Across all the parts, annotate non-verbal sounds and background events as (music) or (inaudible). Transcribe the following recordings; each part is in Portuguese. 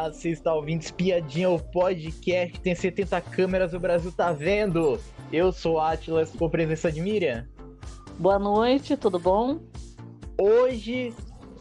Olá, você está ouvindo Espiadinha, o podcast tem 70 câmeras, o Brasil tá vendo. Eu sou Atlas, com presença de Miriam. Boa noite, tudo bom? Hoje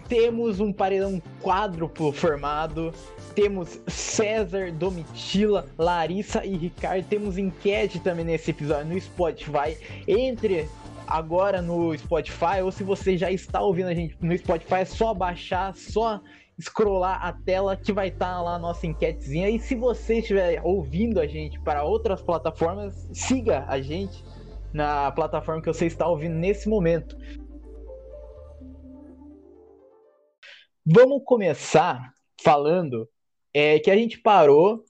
temos um paredão quádruplo formado. Temos César, Domitila, Larissa e Ricardo. Temos enquete também nesse episódio no Spotify. Entre agora no Spotify, ou se você já está ouvindo a gente no Spotify, é só baixar, só scrollar a tela que vai estar tá lá a nossa enquetezinha. E se você estiver ouvindo a gente para outras plataformas, siga a gente na plataforma que você está ouvindo nesse momento. Vamos começar falando é, que a gente parou,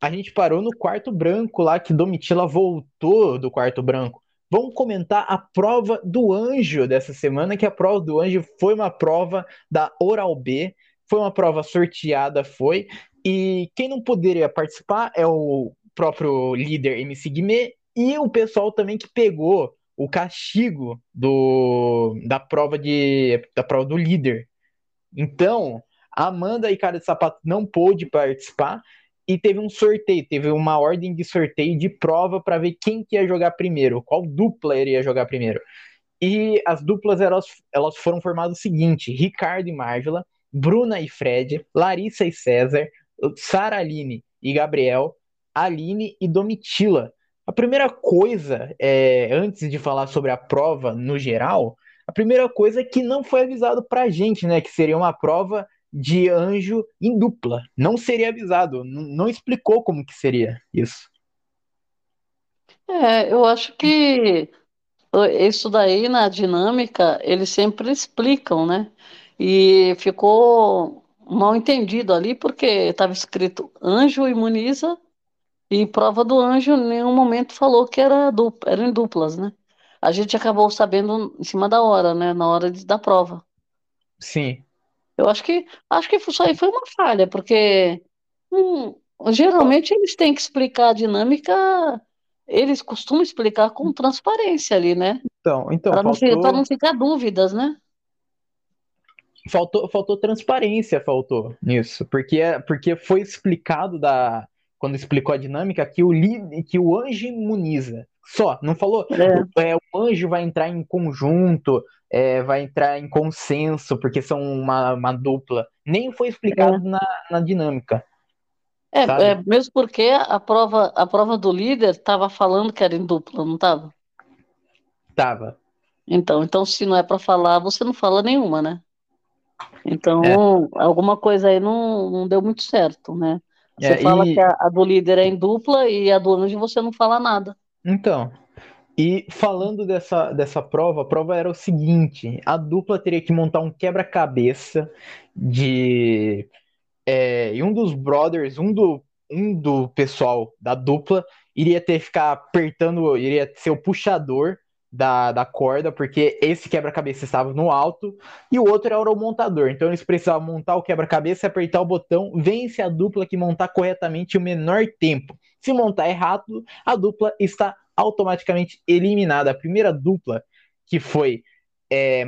a gente parou no quarto branco lá que Domitila voltou do quarto branco. Vamos comentar a prova do anjo dessa semana, que a prova do anjo foi uma prova da Oral B foi uma prova sorteada, foi. E quem não poderia participar é o próprio líder MC Guimê e o pessoal também que pegou o castigo do, da prova de da prova do líder. Então, Amanda e Cara de Sapato não pôde participar e teve um sorteio, teve uma ordem de sorteio de prova para ver quem que ia jogar primeiro, qual dupla iria jogar primeiro. E as duplas elas, elas foram formadas o seguinte: Ricardo e Márgula, Bruna e Fred, Larissa e César, Sara Aline e Gabriel, Aline e Domitila. A primeira coisa, é, antes de falar sobre a prova no geral, a primeira coisa é que não foi avisado pra gente, né? Que seria uma prova de anjo em dupla. Não seria avisado, não explicou como que seria isso. É, eu acho que isso daí na dinâmica eles sempre explicam, né? E ficou mal entendido ali, porque estava escrito anjo imuniza, e prova do anjo em nenhum momento falou que era dupla, eram em duplas, né? A gente acabou sabendo em cima da hora, né? Na hora de, da prova. Sim. Eu acho que acho que isso aí foi uma falha, porque hum, geralmente eles têm que explicar a dinâmica, eles costumam explicar com transparência ali, né? Então, então para faltou... não, não ficar dúvidas, né? Faltou, faltou transparência, faltou nisso, porque, porque foi explicado da quando explicou a dinâmica que o que o anjo imuniza. Só, não falou. É. É, o anjo vai entrar em conjunto, é, vai entrar em consenso, porque são uma, uma dupla. Nem foi explicado é. na, na dinâmica. É, é, mesmo porque a prova, a prova do líder estava falando que era em dupla, não estava? Tava. Então, então, se não é para falar, você não fala nenhuma, né? Então, é. alguma coisa aí não, não deu muito certo, né? Você é, fala e... que a, a, do líder é em dupla e a do anjo você não fala nada. Então, e falando dessa, dessa prova, a prova era o seguinte: a dupla teria que montar um quebra-cabeça de. É, e um dos brothers, um do, um do pessoal da dupla, iria ter que ficar apertando, iria ser o puxador da, da corda, porque esse quebra-cabeça estava no alto e o outro era o montador. Então eles precisavam montar o quebra-cabeça, apertar o botão, vence a dupla que montar corretamente o menor tempo. Se montar errado, a dupla está automaticamente eliminada. A primeira dupla, que foi é,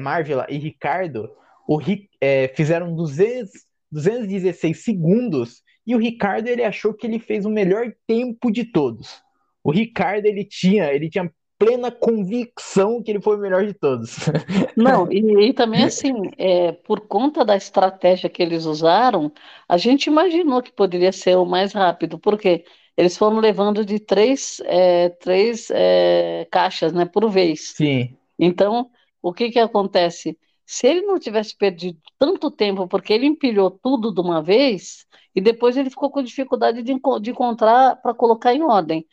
e Ricardo, o, é, fizeram 200, 216 segundos e o Ricardo ele achou que ele fez o melhor tempo de todos. O Ricardo ele tinha, ele tinha plena convicção que ele foi o melhor de todos. (laughs) Não, e, e também assim, é, por conta da estratégia que eles usaram, a gente imaginou que poderia ser o mais rápido, porque eles foram levando de três, é, três é, caixas, né, por vez. Sim. Então, o que que acontece? Se ele não tivesse perdido tanto tempo, porque ele empilhou tudo de uma vez, e depois ele ficou com dificuldade de, de encontrar para colocar em ordem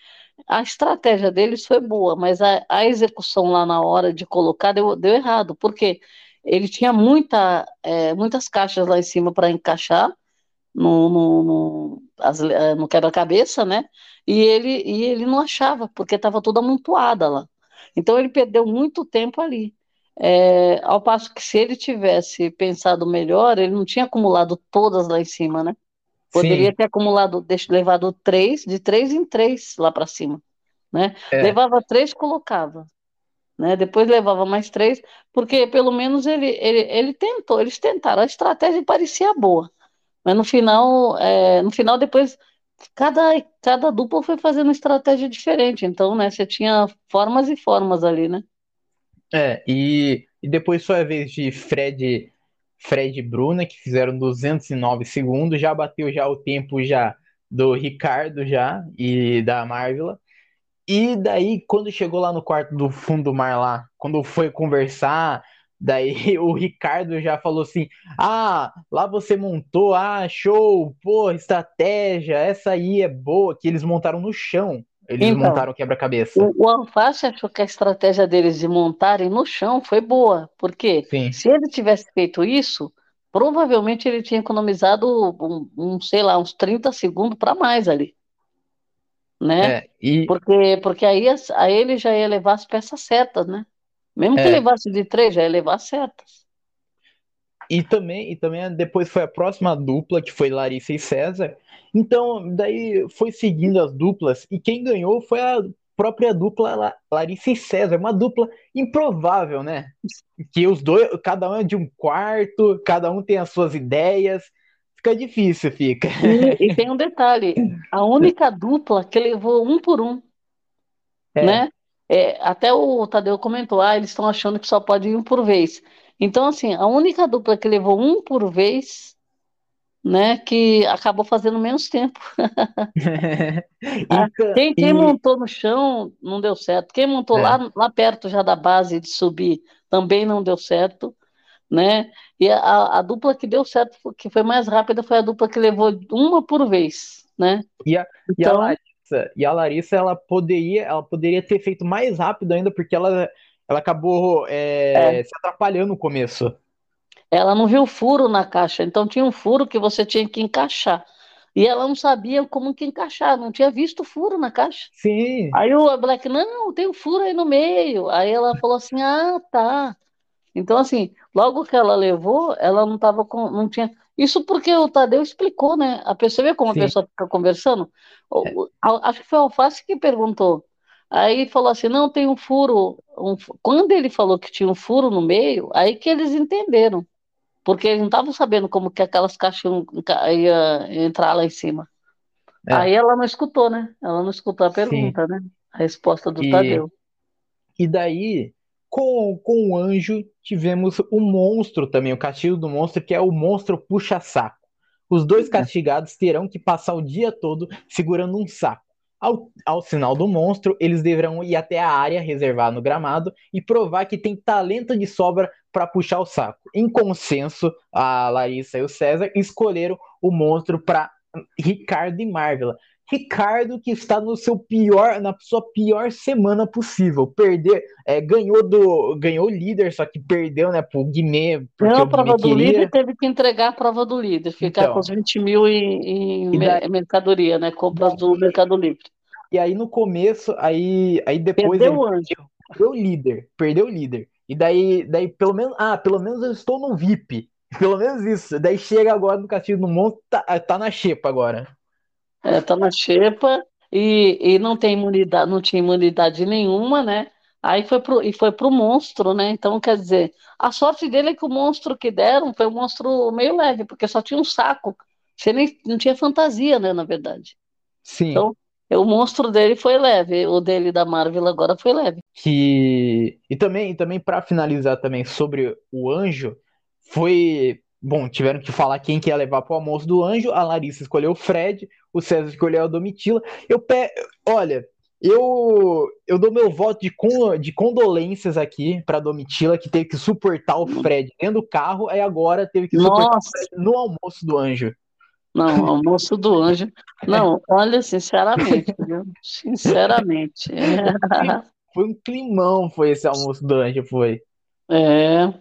a estratégia deles foi boa, mas a, a execução lá na hora de colocar deu, deu errado, porque ele tinha muita, é, muitas caixas lá em cima para encaixar no, no, no, é, no quebra-cabeça, né? E ele, e ele não achava, porque estava toda amontoada lá. Então ele perdeu muito tempo ali. É, ao passo que se ele tivesse pensado melhor, ele não tinha acumulado todas lá em cima, né? Poderia Sim. ter acumulado, levado três, de três em três lá para cima. Né? É. Levava três, colocava. Né? Depois levava mais três, porque pelo menos ele, ele, ele tentou, eles tentaram. A estratégia parecia boa, Mas no final, é, no final depois cada, cada dupla foi fazendo estratégia diferente, então, né, você tinha formas e formas ali, né? É, e, e depois foi a vez de Fred, Fred e Bruna, que fizeram 209 segundos, já bateu já o tempo já do Ricardo já e da Marvila. E daí, quando chegou lá no quarto do fundo do mar lá, quando foi conversar, daí (laughs) o Ricardo já falou assim: Ah, lá você montou, ah, show, pô, estratégia, essa aí é boa, que eles montaram no chão. Eles Então, montaram o quebra-cabeça. o, o Alface achou que a estratégia deles de montarem no chão foi boa, porque Sim. se ele tivesse feito isso, provavelmente ele tinha economizado, um, um, sei lá, uns 30 segundos para mais ali, né? É, e Porque, porque aí, aí ele já ia levar as peças certas, né? Mesmo que é, levasse de três, já ia levar certas. E também, e também depois foi a próxima dupla, que foi Larissa e César. Então, daí foi seguindo as duplas, e quem ganhou foi a própria dupla La- Larissa e César, uma dupla improvável, né? Que os dois, cada um é de um quarto, cada um tem as suas ideias. Fica difícil, fica. E, e tem um detalhe, a única dupla que levou um por um, É, né? É, até o Tadeu comentou, ah, eles estão achando que só pode ir um por vez. Então, assim, a única dupla que levou um por vez, né, que acabou fazendo menos tempo. (laughs) Ah, ta- quem, quem e montou no chão não deu certo. Quem montou é, lá, lá perto já da base de subir também não deu certo, né? E a, a dupla que deu certo, que foi mais rápida, foi a dupla que levou uma por vez, né? e a, e a Então, Larissa, e a Larissa, ela poderia, ela poderia ter feito mais rápido ainda, porque ela, ela acabou é, é, se atrapalhando no começo. ela não viu furo na caixa, então tinha um furo que você tinha que encaixar. E ela não sabia como que encaixar, não tinha visto furo na caixa. Sim, Aí o Black, não, tem um furo aí no meio. Aí ela falou assim: ah, tá. Então, assim, logo que ela levou, ela não tava com, não tinha. Isso porque o Tadeu explicou, né? A pessoa vê como a sim. pessoa fica conversando. É, a- acho que foi o Alface que perguntou. Aí falou assim: não, tem um furo. um Quando ele falou que tinha um furo no meio, aí que eles entenderam. Porque eles não estavam sabendo como que aquelas caixas iam, entrar lá em cima. Aí é, ela não escutou, né? Ela não escutou a sim. pergunta, né? A resposta do E, Tadeu. e daí, com, com o anjo, tivemos o monstro também, o castigo do monstro, que é o monstro puxa-saco. Os dois castigados terão que passar o dia todo segurando um saco. Ao, ao sinal do monstro, eles deverão ir até a área reservada no gramado e provar que tem talento de sobra para puxar o saco. Em consenso, a Larissa e o César escolheram o monstro para Ricardo e Marvela. Ricardo que está no seu pior, na sua pior semana possível. Perder, é, ganhou do, ganhou o líder, só que perdeu, né, pro Guimê, Ganhou a prova do líder teve que entregar a prova do líder, ficar com Então, os 20 mil em, em daí, mercadoria, né? Compras do Mercado Livre. e aí no começo, aí, aí depois Perdeu o anjo. perdeu o líder, perdeu o líder. E daí, daí pelo menos, ah, pelo menos eu estou no VIP. Pelo menos isso. Daí chega agora no Castigo do Monstro, tá, tá na xepa agora. É, tá na xepa e, e não tem imunidade, não tinha imunidade nenhuma, né? Aí foi pro, e foi pro monstro, né? Então, quer dizer, a sorte dele é que o monstro que deram foi um monstro meio leve, porque só tinha um saco. Você nem, não tinha fantasia, né, na verdade. Sim. Então, o monstro dele foi leve, o dele da Marvel agora foi leve. que e também e também para finalizar também sobre o anjo foi bom tiveram que falar quem que ia levar para o almoço do anjo a Larissa escolheu o Fred o César escolheu a Domitila eu pe... olha eu eu dou meu voto de, con... de condolências aqui para Domitila que teve que suportar o Fred dentro do carro aí agora teve que suportar o Nossa, Fred no almoço do anjo não, almoço do anjo. Não, olha, sinceramente, viu? Sinceramente. foi um climão foi esse almoço do anjo foi É,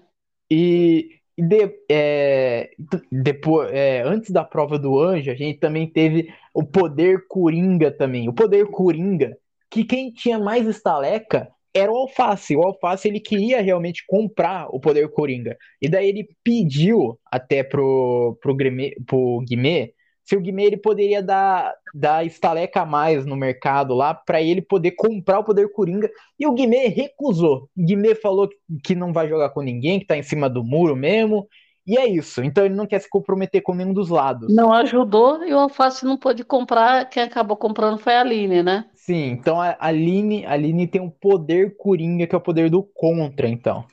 E, e de- é, depois, é, antes da prova do anjo, a gente também teve o poder coringa também. O poder coringa, que quem tinha mais estaleca era o Alface. O Alface ele queria realmente comprar o poder coringa. E daí ele pediu até pro, pro, Guimê, pro Guimê se o Guimê ele poderia dar, dar estaleca a mais no mercado lá para ele poder comprar o poder coringa e o Guimê recusou. O Guimê falou que não vai jogar com ninguém, que tá em cima do muro mesmo. E é isso. Então ele não quer se comprometer com nenhum dos lados. Não ajudou e o Alface não pôde comprar. Quem acabou comprando foi a Aline, né? Sim, então a Aline, a Aline tem um poder coringa, que é o poder do contra, então.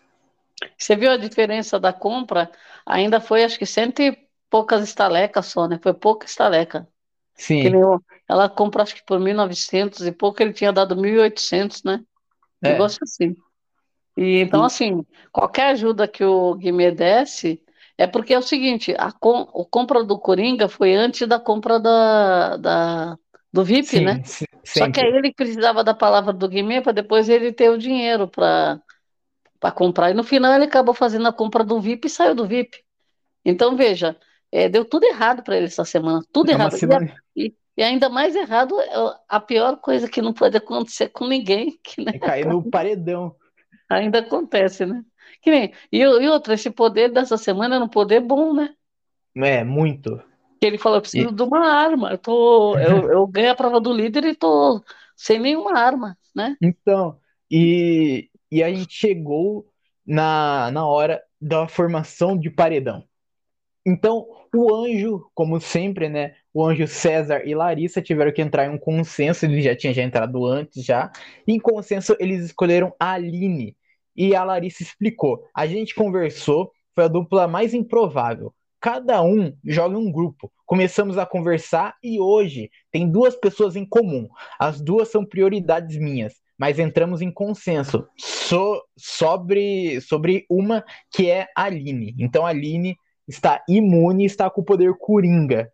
Você viu a diferença da compra? Ainda foi, acho que cento e poucas estalecas só, né? Foi pouca estaleca. Sim. ela compra, acho que por 1.900 e pouco, ele tinha dado 1.800, né? É. Negócio assim. E, então, assim, qualquer ajuda que o Guimê desse, é porque é o seguinte, a, com, a compra do Coringa foi antes da compra da, da do VIP, sim, né? Sim, Só que aí ele precisava da palavra do Guimê para depois ele ter o dinheiro para comprar. E no final ele acabou fazendo a compra do VIP e saiu do VIP. Então, veja, é, deu tudo errado para ele essa semana, tudo é errado. Semana... E, e, ainda mais errado, é a pior coisa que não pode acontecer com ninguém. (laughs) Que, né, é cair no paredão. Ainda acontece, né? Que nem, e, e outra, esse poder dessa semana era um poder bom, né? É, muito. Que ele falou, eu preciso e... de uma arma. Eu, tô, eu, (laughs) eu ganho a prova do líder e tô sem nenhuma arma, né? Então, e, e a gente chegou na, na hora da formação de paredão. Então, o anjo, como sempre, né? O anjo César e Larissa tiveram que entrar em um consenso, eles já tinham já entrado antes já. Em consenso, eles escolheram a Aline. E a Larissa explicou. A gente conversou, foi a dupla mais improvável. Cada um joga um grupo. Começamos a conversar e hoje tem duas pessoas em comum. As duas são prioridades minhas, mas entramos em consenso so, sobre, sobre uma que é a Aline. Então a Aline está imune, está com o poder coringa.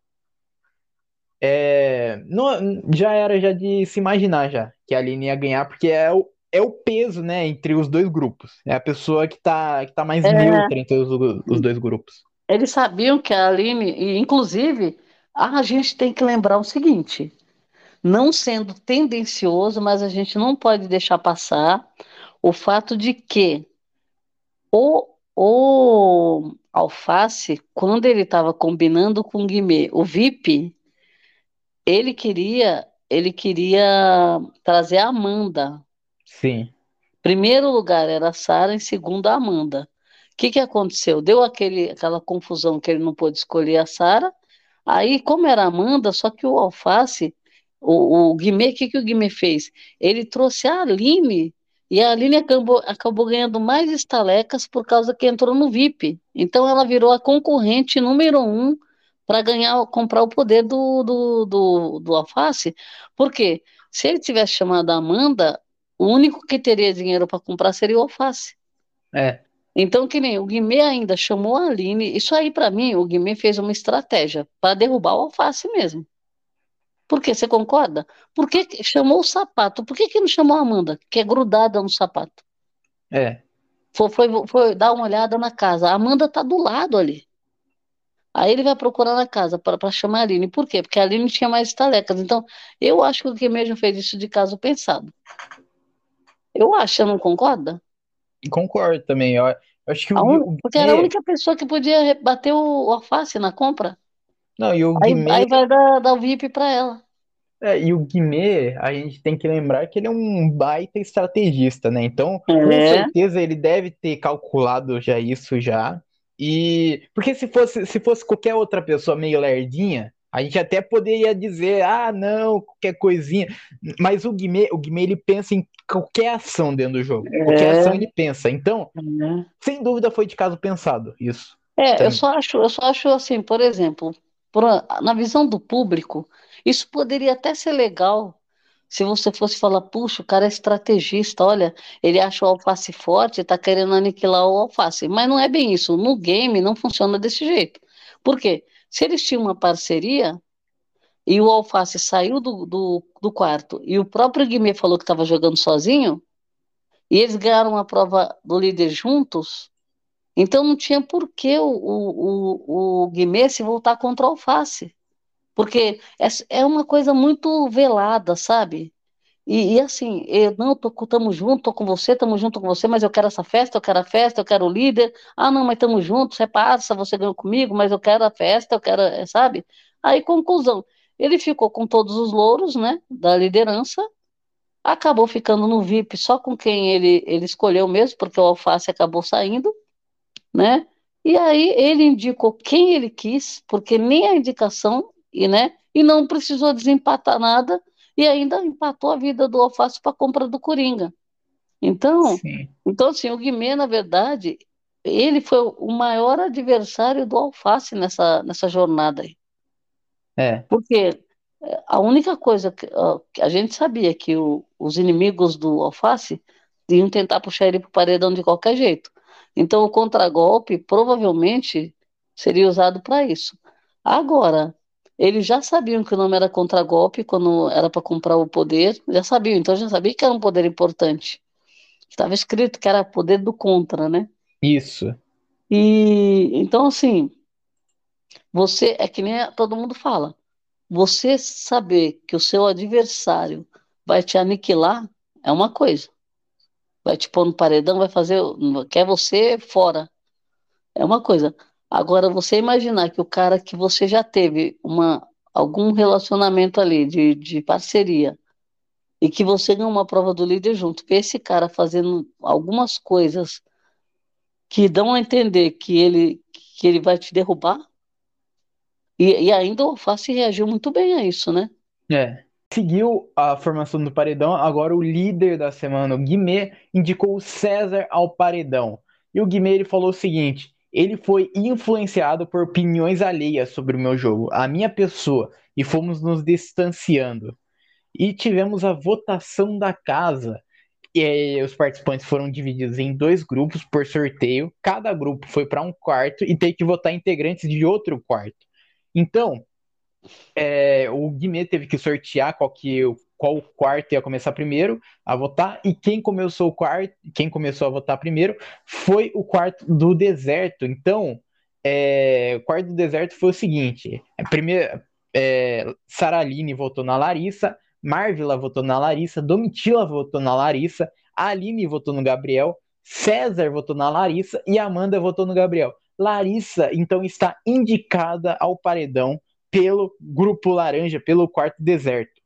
É, não, já era já de se imaginar já que a Aline ia ganhar, porque é o, é o peso, né, entre os dois grupos. É a pessoa que tá, que tá mais é... neutra entre os, os dois grupos. Eles sabiam que a Aline, e inclusive, a gente tem que lembrar o seguinte: não sendo tendencioso, mas a gente não pode deixar passar o fato de que o, o Alface, quando ele estava combinando com o Guimê, o VIP, ele queria, ele queria trazer a Amanda. Sim. Primeiro lugar era a Sara, em segundo a Amanda. O que, que aconteceu? Deu aquele, aquela confusão que ele não pôde escolher a Sara. Aí, como era a Amanda, só que o Alface, o, o Guimê, o que, que o Guimê fez? Ele trouxe a Aline e a Aline acabou, acabou ganhando mais estalecas por causa que entrou no VIP. Então ela virou a concorrente número um para ganhar, comprar o poder do, do, do, do Alface. Por quê? Se ele tivesse chamado a Amanda, o único que teria dinheiro para comprar seria o Alface. É. Então, que nem o Guimê ainda chamou a Aline. Isso aí, para mim, o Guimê fez uma estratégia para derrubar o Alface mesmo. Por quê? Você concorda? Por que chamou o sapato? Por que, que não chamou a Amanda, que é grudada no sapato? É. Foi, foi, foi dar uma olhada na casa. A Amanda tá do lado ali. Aí ele vai procurar na casa para chamar a Aline. Por quê? Porque a Aline tinha mais estalecas. Então, eu acho que o que mesmo fez isso de caso pensado. Eu acho, você não concorda? Concordo também. Eu acho que o, un... Porque era a única pessoa que podia bater o, o alface na compra. Não, e o aí, Guimê... aí vai dar, dar o VIP para ela. É, e o Guimê, a gente tem que lembrar que ele é um baita estrategista, né? Então, é. com certeza ele deve ter calculado já isso já. E porque se fosse se fosse qualquer outra pessoa meio lerdinha, a gente até poderia dizer, ah, não, qualquer coisinha. Mas o Guimê, o Guimê ele pensa em qualquer ação dentro do jogo. É. Qualquer ação ele pensa. Então, é. sem dúvida foi de caso pensado isso. É, eu só acho, eu só acho assim, por exemplo, por, na visão do público, isso poderia até ser legal se você fosse falar, puxa, o cara é estrategista, olha, ele acha o alface forte, está querendo aniquilar o alface. Mas não é bem isso. No game não funciona desse jeito. Por quê? Se eles tinham uma parceria e o alface saiu do, do, do quarto e o próprio Guimê falou que estava jogando sozinho, e eles ganharam a prova do líder juntos, então não tinha por que o, o, o, Guimê se voltar contra o alface. Porque é, é uma coisa muito velada, sabe? E, e assim, eu não, tô, tamo junto, tô com você, tamo junto com você, mas eu quero essa festa, eu quero a festa, eu quero o líder. Ah, não, mas tamo junto, você você ganhou comigo, mas eu quero a festa, eu quero, é, sabe? Aí, conclusão, ele ficou com todos os louros, né, da liderança, acabou ficando no VIP só com quem ele, ele escolheu mesmo, porque o Alface acabou saindo, né? E aí ele indicou quem ele quis, porque nem a indicação, e, né, e não precisou desempatar nada, e ainda empatou a vida do Alface para a compra do Coringa. Então, Sim. então assim, o Guimê, na verdade, ele foi o maior adversário do Alface nessa, nessa jornada aí. É. Porque é, a única coisa que, que a gente sabia que o, os inimigos do Alface iam tentar puxar ele para o paredão de qualquer jeito. Então, o contragolpe provavelmente seria usado para isso. Agora, eles já sabiam que o nome era contragolpe quando era para comprar o poder, já sabiam, então já sabia que era um poder importante. Estava escrito que era poder do contra, né? Isso. E então assim, você é que nem todo mundo fala. Você saber que o seu adversário vai te aniquilar é uma coisa. Vai te pôr no paredão, vai fazer, quer você fora. É uma coisa. Agora você imaginar que o cara que você já teve uma algum relacionamento ali de, de parceria e que você ganha uma prova do líder junto, ver esse cara fazendo algumas coisas que dão a entender que ele, que ele vai te derrubar, e, e ainda o Alface reagiu muito bem a isso, né? É. Seguiu a formação do paredão, agora o líder da semana, o Guimê, indicou o César ao paredão. E o Guimê ele falou o seguinte: ele foi influenciado por opiniões alheias sobre o meu jogo, a minha pessoa, e fomos nos distanciando. E tivemos a votação da casa. E os participantes foram divididos em dois grupos por sorteio. Cada grupo foi para um quarto e teve que votar integrantes de outro quarto. Então, é, o Guimê teve que sortear qual que qual quarto ia começar primeiro a votar e quem começou o quarto, quem começou a votar primeiro foi o quarto do deserto. Então, é, o quarto do deserto foi o seguinte: primeiro, é, Saraline votou na Larissa, Marvila votou na Larissa, Domitila votou na Larissa, Aline votou no Gabriel, César votou na Larissa e Amanda votou no Gabriel. Larissa, então, está indicada ao paredão pelo grupo laranja, pelo quarto deserto.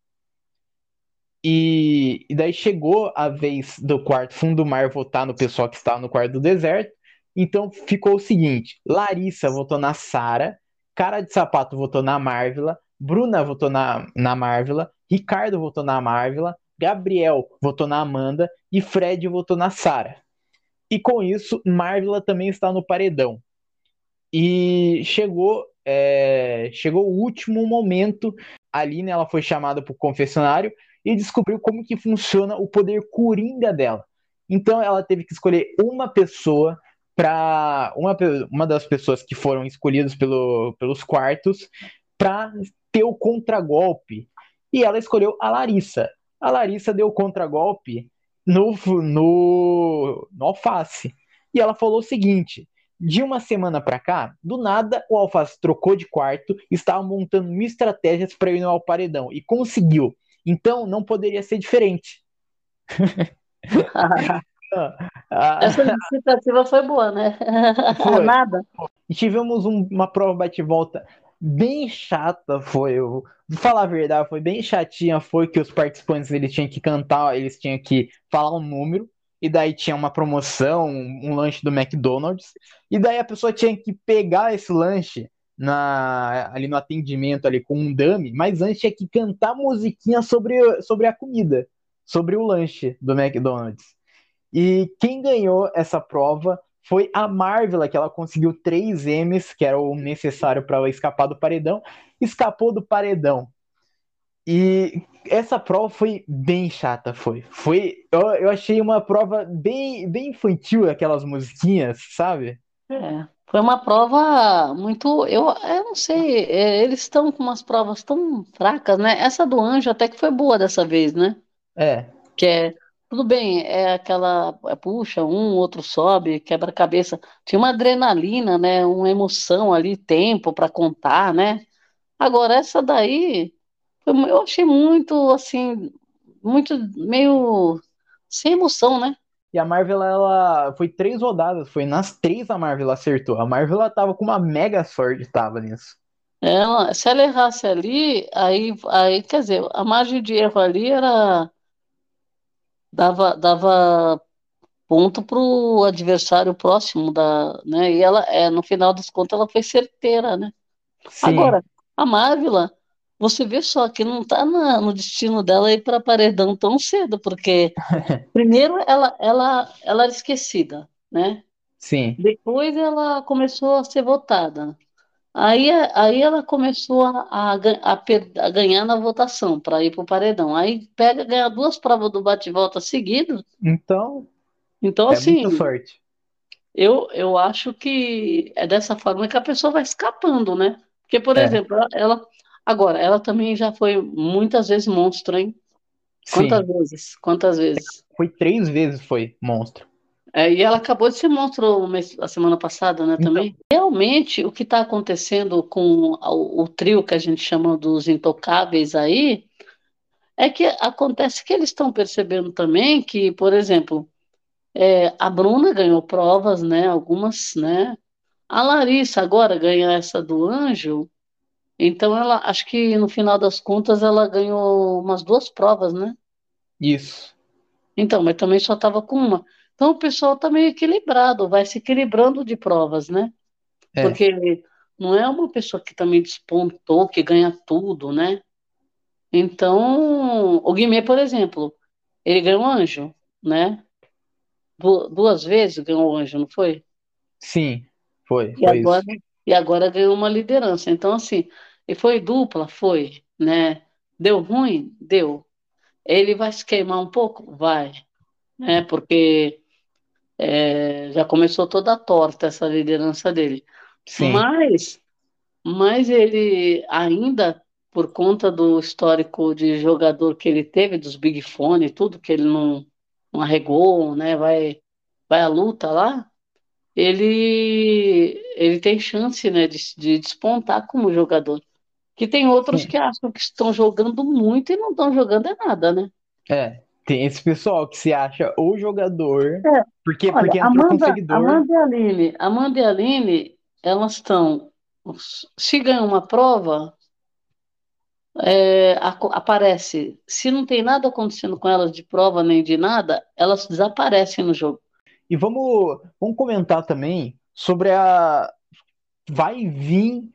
E, e, daí chegou a vez do quarto fundo do mar votar no pessoal que estava no quarto do deserto. Então ficou o seguinte: Larissa votou na Sara, Cara de Sapato votou na Marvila, Bruna votou na, na Marvila, Ricardo votou na Marvila, Gabriel votou na Amanda e Fred votou na Sara. E com isso, Marvila também está no paredão. E chegou, é, chegou o último momento. A Aline ela foi chamada para o confessionário e descobriu como que funciona o poder coringa dela. Então ela teve que escolher uma pessoa para uma, uma das pessoas que foram escolhidas pelo, pelos quartos para ter o contragolpe e ela escolheu a Larissa. A Larissa deu contragolpe no, no, no Alface. E ela falou o seguinte: de uma semana para cá, do nada o Alface trocou de quarto, estava montando mil estratégias para ir ao paredão e conseguiu. Então não poderia ser diferente. (laughs) Essa iniciativa foi boa, né? Foi. (laughs) Nada. E tivemos um, uma prova bate-volta bem chata foi. Eu, vou falar a verdade, foi bem chatinha. Foi que os participantes eles tinham que cantar, eles tinham que falar um número. E daí tinha uma promoção, um, lanche do McDonald's. E daí a pessoa tinha que pegar esse lanche na, ali no atendimento ali com um dummy, mas antes tinha que cantar musiquinha sobre, sobre a comida, sobre o lanche do McDonald's. E quem ganhou essa prova foi a Marvel, que ela conseguiu três M's, que era o necessário para escapar do paredão, escapou do paredão. E essa prova foi bem chata, foi. Foi, eu, eu achei uma prova bem, bem infantil, aquelas musiquinhas, sabe? É, foi uma prova muito, eu, eu não sei, é, eles estão com umas provas tão fracas, né? Essa do Anjo até que foi boa dessa vez, né? É. Que é tudo bem, é aquela, é, puxa, um, outro sobe, quebra cabeça. Tinha uma adrenalina, né? Uma emoção ali, tempo para contar, né? Agora, essa daí, eu achei muito, assim, muito, meio sem emoção, né? E a Marvel, ela foi três rodadas, foi nas três a Marvel acertou. A Marvel, ela tava com uma mega sorte, tava nisso. Ela, se ela errasse ali, aí, aí, quer dizer, a margem de erro ali era dava, dava ponto para o adversário próximo da, né? E ela, é, no final das contas, ela foi certeira, né? Sim. Agora, a Marvila, você vê só que não está no destino dela ir para paredão tão cedo, porque (laughs) primeiro ela, ela, ela era esquecida, né? Sim. Depois ela começou a ser votada. Aí, aí ela começou a, a, a, a ganhar na votação para ir para o paredão. Aí pega, ganha duas provas do bate-volta seguido. Então, Então, é assim, muita sorte. eu, eu acho que é dessa forma que a pessoa vai escapando, né? Porque, por É. exemplo, ela, ela- agora, ela também já foi muitas vezes monstro, hein? Quantas Sim. vezes? Quantas vezes? Foi três vezes, foi monstro. É, e ela acabou de ser monstro a semana passada, né, Então. também. Realmente, o que está acontecendo com o, o trio que a gente chama dos intocáveis aí, é que acontece que eles estão percebendo também que, por exemplo, é, a Bruna ganhou provas, né, algumas, né, a Larissa agora ganha essa do Anjo, então ela, acho que no final das contas ela ganhou umas duas provas, né? Isso. Então, mas também só estava com uma. Então o pessoal está meio equilibrado, vai se equilibrando de provas, né? É. Porque não é uma pessoa que também despontou, que ganha tudo, né? Então, o Guimê, por exemplo, ele ganhou anjo, né? Du- Duas vezes ganhou anjo, não foi? Sim, foi, E foi agora, isso. e agora ganhou uma liderança. Então, assim, e foi dupla? Foi, né? Deu ruim? Deu. Ele vai se queimar um pouco? Vai, né? Porque é, já começou toda torta essa liderança dele. Sim, Mas, mas ele ainda, por conta do histórico de jogador que ele teve, dos Big Fone e tudo, que ele não, não arregou, né? Vai, vai à luta lá, ele, ele tem chance, né, de, de despontar como jogador. Que tem outros sim. que acham que estão jogando muito e não estão jogando é nada, né? É, tem esse pessoal que se acha o jogador, É, porque, Olha, porque entrou com Amanda, seguidor. Amanda e Aline, Amanda e Aline, elas estão, se ganham uma prova, é, aparece, se não tem nada acontecendo com elas de prova nem de nada, elas desaparecem no jogo. E vamos, vamos comentar também sobre a. Vai vir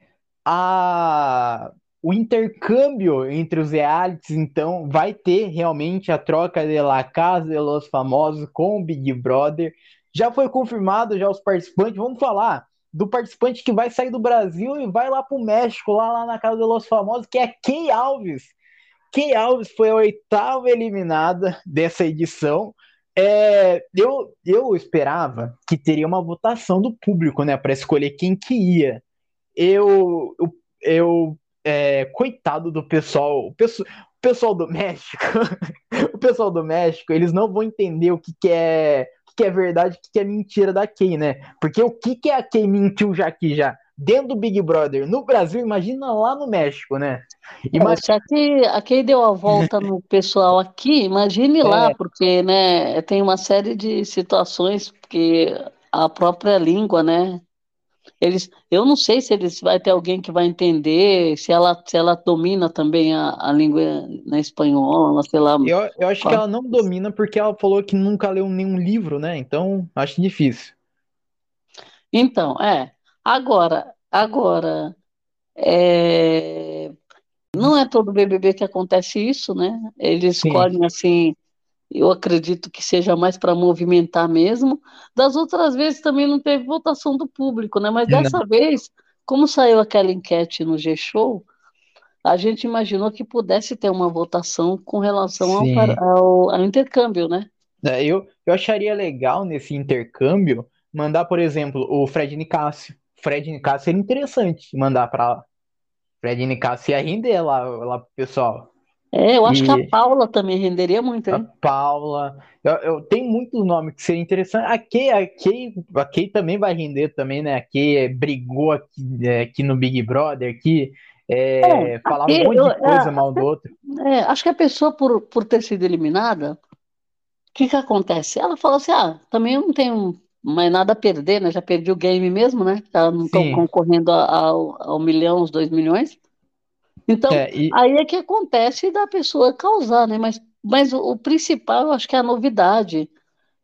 a o intercâmbio entre os realities, então vai ter realmente a troca de La Casa de los Famosos com o Big Brother. Já foi confirmado já os participantes. Vamos falar do participante que vai sair do Brasil e vai lá para o México, lá, lá na Casa de los Famosos, que é Key Alves. Key Alves foi a oitava eliminada dessa edição. É, eu, eu esperava que teria uma votação do público, né, para escolher quem que ia. Eu, eu, eu é, coitado do pessoal, o pessoal, o pessoal do México, (laughs) o pessoal do México, eles não vão entender o que, que é, o que, que é verdade, o que, que é mentira da Kay, né? Porque o que, que é a Kay mentiu já aqui já? Dentro do Big Brother, no Brasil, imagina lá no México, né? É, Imagina, se aqui, aqui deu a volta no (laughs) pessoal aqui, imagine lá, É. porque, né, tem uma série de situações que a própria língua, né, eles, eu não sei se eles vai ter alguém que vai entender, se ela, se ela domina também a, a língua na espanhola, sei lá. eu, eu acho que ela não domina porque ela falou que nunca leu nenhum livro, né? Então, acho difícil. Então, é, agora, agora, é, não é todo BBB que acontece isso, né? Eles Sim. escolhem assim, eu acredito que seja mais para movimentar mesmo. Das outras vezes também não teve votação do público, né? Mas Não. dessa vez, como saiu aquela enquete no G-Show, a gente imaginou que pudesse ter uma votação com relação ao, Sim. ao, ao intercâmbio, né? É, Eu, eu acharia legal nesse intercâmbio mandar, por exemplo, o Fred Nicásio. Fred Nicásio seria interessante mandar lá. Fred Nicásio ia render lá, lá pro pessoal. É, eu acho que a E- Paula também renderia muito, A hein? Paula. Eu, eu tenho muitos nomes que seriam interessantes. A Kay, a Kay, a Kay também vai render também, né? A Kay é, brigou aqui, é, aqui no Big Brother, aqui, é, É, falava Kay, um monte eu- de coisa é, mal do outro. É, acho que a pessoa, por, por ter sido eliminada, o que que acontece? Ela fala assim, ah, também eu não tenho mais nada a perder, né? Já perdi o game mesmo, né? Já não estão concorrendo a- ao, ao milhão, os dois milhões. Então, É, e, aí é que acontece da pessoa causar, né? Mas, mas o, o principal, eu acho que é a novidade.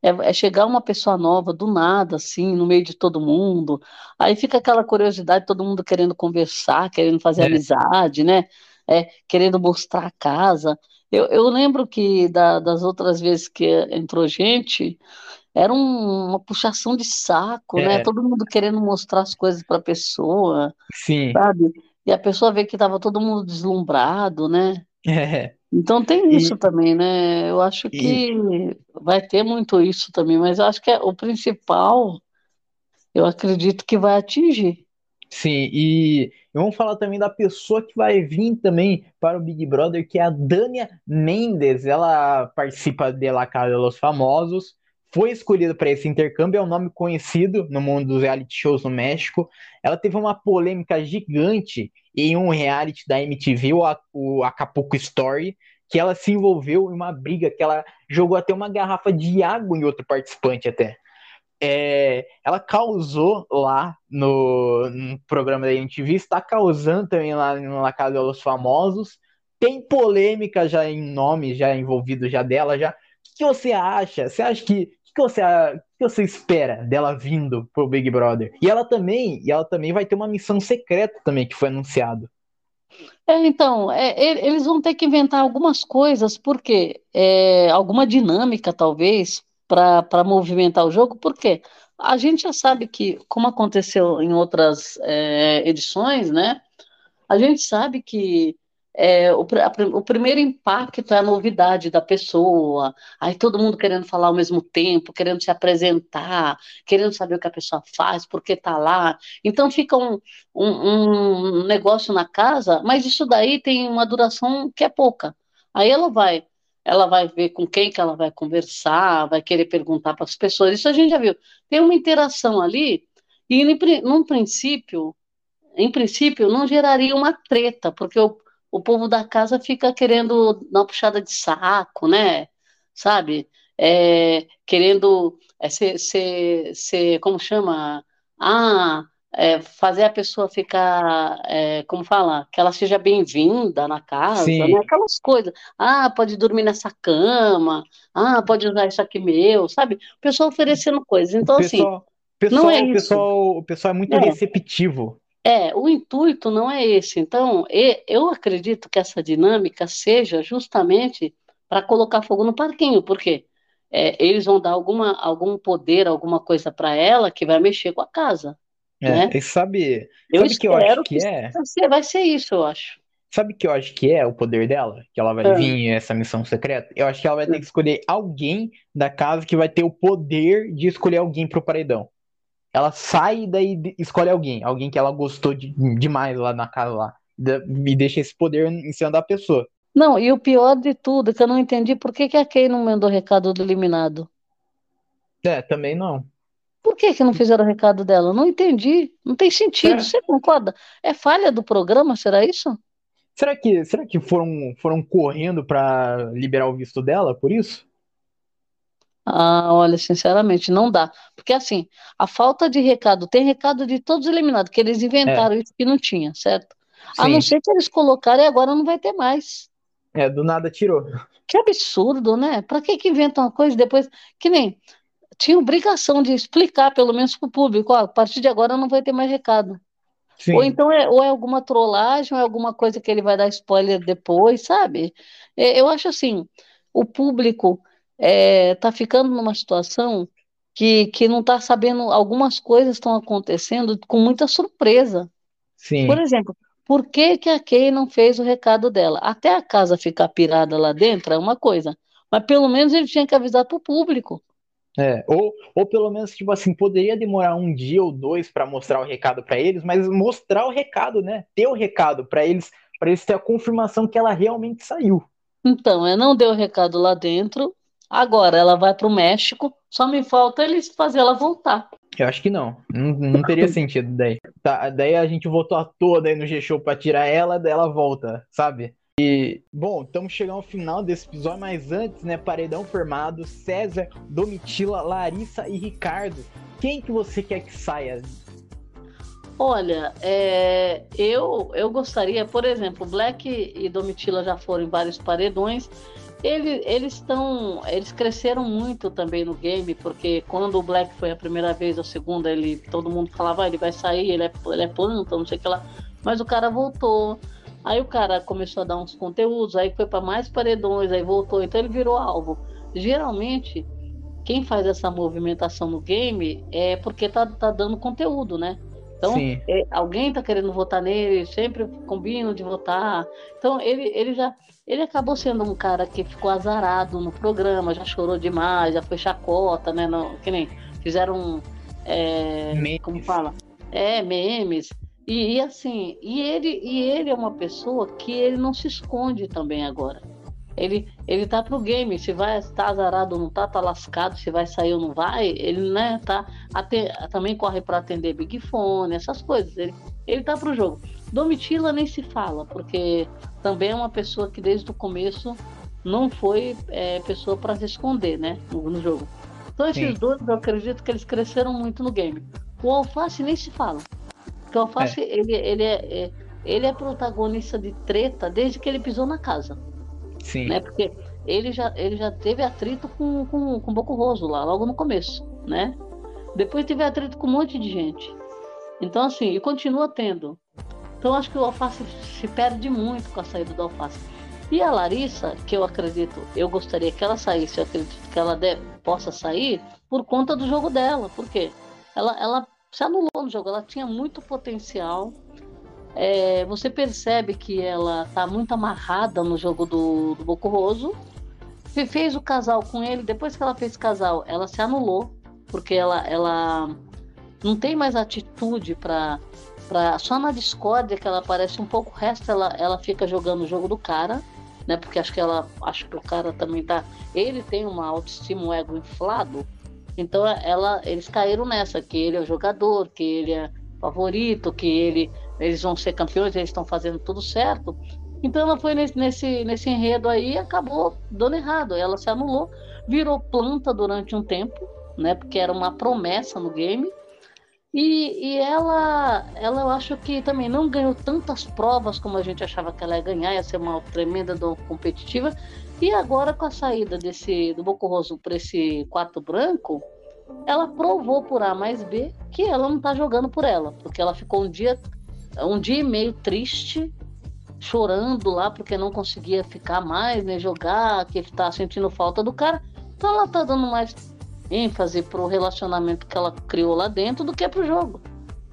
é, é, chegar uma pessoa nova do nada, assim, no meio de todo mundo. Aí fica aquela curiosidade, todo mundo querendo conversar, querendo fazer é. amizade, né? É, querendo mostrar a casa. Eu, eu lembro que da, das outras vezes que entrou gente, era um, uma puxação de saco, né? é. né? Todo mundo querendo mostrar as coisas para a pessoa, Sim. sabe? E a pessoa vê que estava todo mundo deslumbrado, né? É. Então tem isso e, também, né? Eu acho que e... vai ter muito isso também, mas eu acho que é, o principal, eu acredito que vai atingir. Sim, e vamos falar também da pessoa que vai vir também para o Big Brother, que é a Dania Mendes. Ela participa de La Casa dos Famosos, foi escolhida para esse intercâmbio, é um nome conhecido no mundo dos reality shows no México. Ela teve uma polêmica gigante em um reality da MTV, o Acapulco Story, que ela se envolveu em uma briga que ela jogou até uma garrafa de água em outro participante até. É, ela causou lá no, no, programa da MTV, está causando também lá na Casa dos Famosos. Tem polêmica já em nome, já envolvido já dela, já. O que você acha? Você acha que que você, que você espera dela vindo pro Big Brother? E ela também, e ela também vai ter uma missão secreta também que foi anunciado. É, então, é, eles vão ter que inventar algumas coisas, porque é, alguma dinâmica, talvez, para movimentar o jogo, porque a gente já sabe que, como aconteceu em outras é, edições, né? A gente sabe que é, o, a, o, primeiro impacto é a novidade da pessoa, aí todo mundo querendo falar ao mesmo tempo, querendo se apresentar, querendo saber o que a pessoa faz, por que está lá. Então fica um, um, um negócio na casa, mas isso daí tem uma duração que é pouca. Aí ela vai, ela vai ver com quem que ela vai conversar, vai querer perguntar para as pessoas. Isso a gente já viu. Tem uma interação ali, e num princípio, em princípio, não geraria uma treta, porque o o povo da casa fica querendo dar uma puxada de saco, né? Sabe? É, querendo é, ser, ser, ser, como chama? Ah, é, fazer a pessoa ficar, é, como fala, que ela seja bem-vinda na casa, né? Aquelas coisas. Ah, pode dormir nessa cama. Ah, pode usar isso aqui meu, sabe? O pessoal oferecendo coisas. Então, assim, pessoal, assim. Pessoal, não é o, pessoal, o pessoal é muito é. receptivo. É, o intuito não é esse. Então, eu acredito que essa dinâmica seja justamente para colocar fogo no parquinho, porque é, eles vão dar alguma, algum poder, alguma coisa para ela que vai mexer com a casa. É, né? e sabe, eu sabe que eu acho que, que é? Vai ser isso, eu acho. Sabe que eu acho que é o poder dela? Que ela vai é. vir essa missão secreta? Eu acho que ela vai ter que escolher alguém da casa que vai ter o poder de escolher alguém pro paredão ela sai e daí escolhe alguém, alguém que ela gostou de, demais lá na casa lá, e deixa esse poder em cima da pessoa. Não, e o pior de tudo, é que eu não entendi por que, que a Kay não mandou recado do eliminado. É, também não. Por que, que não fizeram o recado dela? Não entendi. Não tem sentido. É. Você concorda? É falha do programa, será isso? Será que, será que foram, foram correndo para liberar o visto dela por isso? Ah, olha, sinceramente, não dá. Porque assim, a falta de recado, tem recado de todos eliminados, que eles inventaram é. isso que não tinha, certo? Sim. A não ser que eles colocarem agora não vai ter mais. É, do nada tirou. Que absurdo, né? Pra que que inventam uma coisa depois, que nem, tinha obrigação de explicar, pelo menos pro público, ó, a partir de agora não vai ter mais recado. Sim. Ou então é, ou é alguma trollagem, ou é alguma coisa que ele vai dar spoiler depois, sabe? É, eu acho assim, o público está é, tá ficando numa situação que, que não está sabendo, algumas coisas estão acontecendo com muita surpresa. Sim. Por exemplo, por que, que a Kay não fez o recado dela? Até a casa ficar pirada lá dentro é uma coisa, mas pelo menos ele tinha que avisar para o público. É, ou, ou pelo menos, tipo assim, poderia demorar um dia ou dois para mostrar o recado para eles, mas mostrar o recado, né? Ter o recado para eles, para eles ter a confirmação que ela realmente saiu. Então, é, não deu o recado lá dentro, Agora ela vai para o México, só me falta eles fazer ela voltar. Eu acho que não. Não, não teria (laughs) sentido daí. Tá, daí a gente voltou à toa aí no G-Show pra tirar ela, daí ela volta, sabe? E, bom, estamos chegando ao final desse episódio, mas antes, né, paredão formado, César, Domitila, Larissa e Ricardo. Quem que você quer que saia? Olha, é, eu, eu gostaria, por exemplo, Black e Domitila já foram em vários paredões, Ele, eles estão. Eles cresceram muito também no game, porque quando o Black foi a primeira vez, a segunda, ele, todo mundo falava, ah, ele vai sair, ele é, ele é planta, não sei o que lá. Mas o cara voltou. Aí o cara começou a dar uns conteúdos, aí foi para mais paredões, aí voltou, então ele virou alvo. Geralmente, quem faz essa movimentação no game é porque tá, tá dando conteúdo, né? Então, é, alguém tá querendo votar nele, sempre combina de votar. Então, ele, ele já ele acabou sendo um cara que ficou azarado no programa, já chorou demais, já foi chacota, né? Que nem fizeram. É, como fala? É, memes. E, e, assim, e ele, e ele é uma pessoa que ele não se esconde também agora. Ele, ele tá pro game, se vai estar tá azarado ou não tá, tá lascado, se vai sair ou não vai, ele, né, tá, também corre para atender Big Fone, essas coisas. Ele, ele tá pro jogo. Domitila nem se fala, porque também é uma pessoa que desde o começo não foi é, pessoa para se esconder, né, no, no jogo. Então esses Sim. dois, eu acredito que eles cresceram muito no game. O Alface nem se fala. Porque o Alface, é. ele, ele, é, é, ele é protagonista de treta desde que ele pisou na casa. Sim. Né? Porque ele já, ele já teve atrito com, com, com Boco Roso lá, logo no começo, né? Depois teve atrito com um monte de gente. Então, assim, e continua tendo. Então, acho que o Alface se perde muito com a saída do Alface. E a Larissa, que eu acredito, eu gostaria que ela saísse, eu acredito que ela deve, possa sair por conta do jogo dela. Por quê? Ela, ela se anulou no jogo, ela tinha muito potencial, é, você percebe que ela tá muito amarrada no jogo do, do Bocoroso. Fez o casal com ele, depois que ela fez casal, ela se anulou, porque ela, ela não tem mais atitude para Pra, só na discórdia que ela aparece um pouco, o resto ela, ela fica jogando o jogo do cara, né? Porque acho que ela acho que o cara também tá. Ele tem uma autoestima, um ego inflado. Então ela, eles caíram nessa, que ele é o jogador, que ele é favorito, que ele eles vão ser campeões, eles estão fazendo tudo certo. Então ela foi nesse, nesse, nesse enredo aí e acabou dando errado. Ela se anulou, virou planta durante um tempo, né? Porque era uma promessa no game. E, e ela, ela eu acho que também não ganhou tantas provas como a gente achava que ela ia ganhar, ia ser uma tremenda competitiva. E agora com a saída desse do Roso para esse quarto branco, ela provou por A mais B que ela não está jogando por ela, porque ela ficou um dia um dia e meio triste, chorando lá porque não conseguia ficar mais, nem jogar, que está sentindo falta do cara. Então ela tá dando mais ênfase pro relacionamento que ela criou lá dentro do que pro jogo.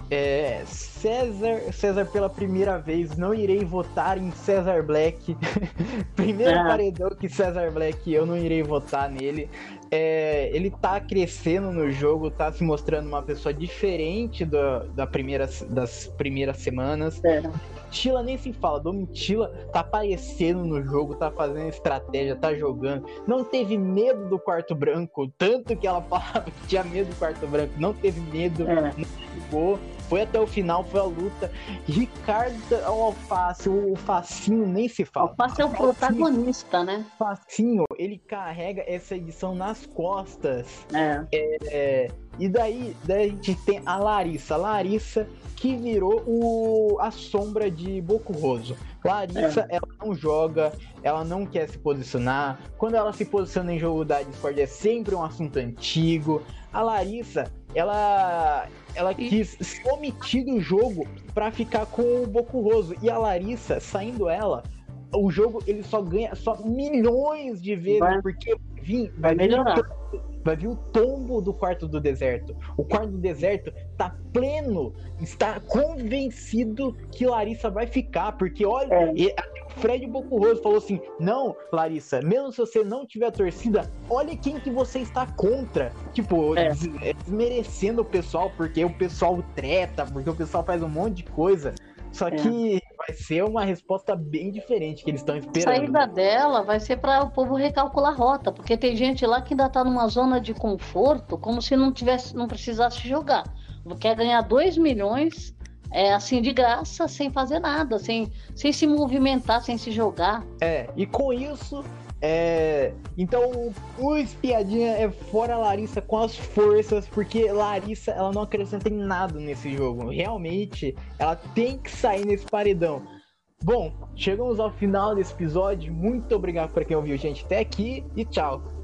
É, César, César pela primeira vez, não irei votar em César Black. (laughs) Primeiro é. paredão que César Black, eu não irei votar nele. É, ele tá crescendo no jogo, tá se mostrando uma pessoa diferente do, da primeira, das primeiras semanas. É. Tila nem se fala, Domitila tá aparecendo no jogo, tá fazendo estratégia, tá jogando. Não teve medo do quarto branco, tanto que ela (laughs) falava que tinha medo do quarto branco, não teve medo, é. não jogou foi até o final, foi a luta. Ricardo Alface, o Facinho nem se fala. Alface é o protagonista, né? Facinho, ele carrega essa edição nas costas. É. é e daí, daí a gente tem a Larissa. Larissa que virou o, a sombra de Boco Roso. Larissa, é. ela não joga, ela não quer se posicionar. Quando ela se posiciona em jogo da Discord é sempre um assunto antigo. A Larissa, ela ela quis se omitir do jogo para ficar com o Boku Roso. E a Larissa, saindo ela, o jogo ele só ganha só milhões de vezes, vai, porque vai, vai melhorar. Vai vir o tombo do quarto do deserto. O quarto do deserto tá pleno, está convencido que Larissa vai ficar, porque olha, é. Fred Bocurroso falou assim: Não, Larissa, mesmo se você não tiver torcida, olha quem que você está contra. Tipo, é. é. desmerecendo o pessoal, porque o pessoal treta, porque o pessoal faz um monte de coisa. Só é. que vai ser uma resposta bem diferente que eles estão esperando. A saída dela vai ser para o povo recalcular a rota, porque tem gente lá que ainda está numa zona de conforto, como se não tivesse, não precisasse jogar. Quer ganhar 2 milhões é assim de graça, sem fazer nada, sem, sem se movimentar, sem se jogar. É, e com isso, é... então o espiadinha é fora Larissa com as forças, porque Larissa ela não acrescenta em nada nesse jogo. Realmente, ela tem que sair nesse paredão. Bom, chegamos ao final desse episódio. Muito obrigado para quem ouviu gente até aqui e tchau.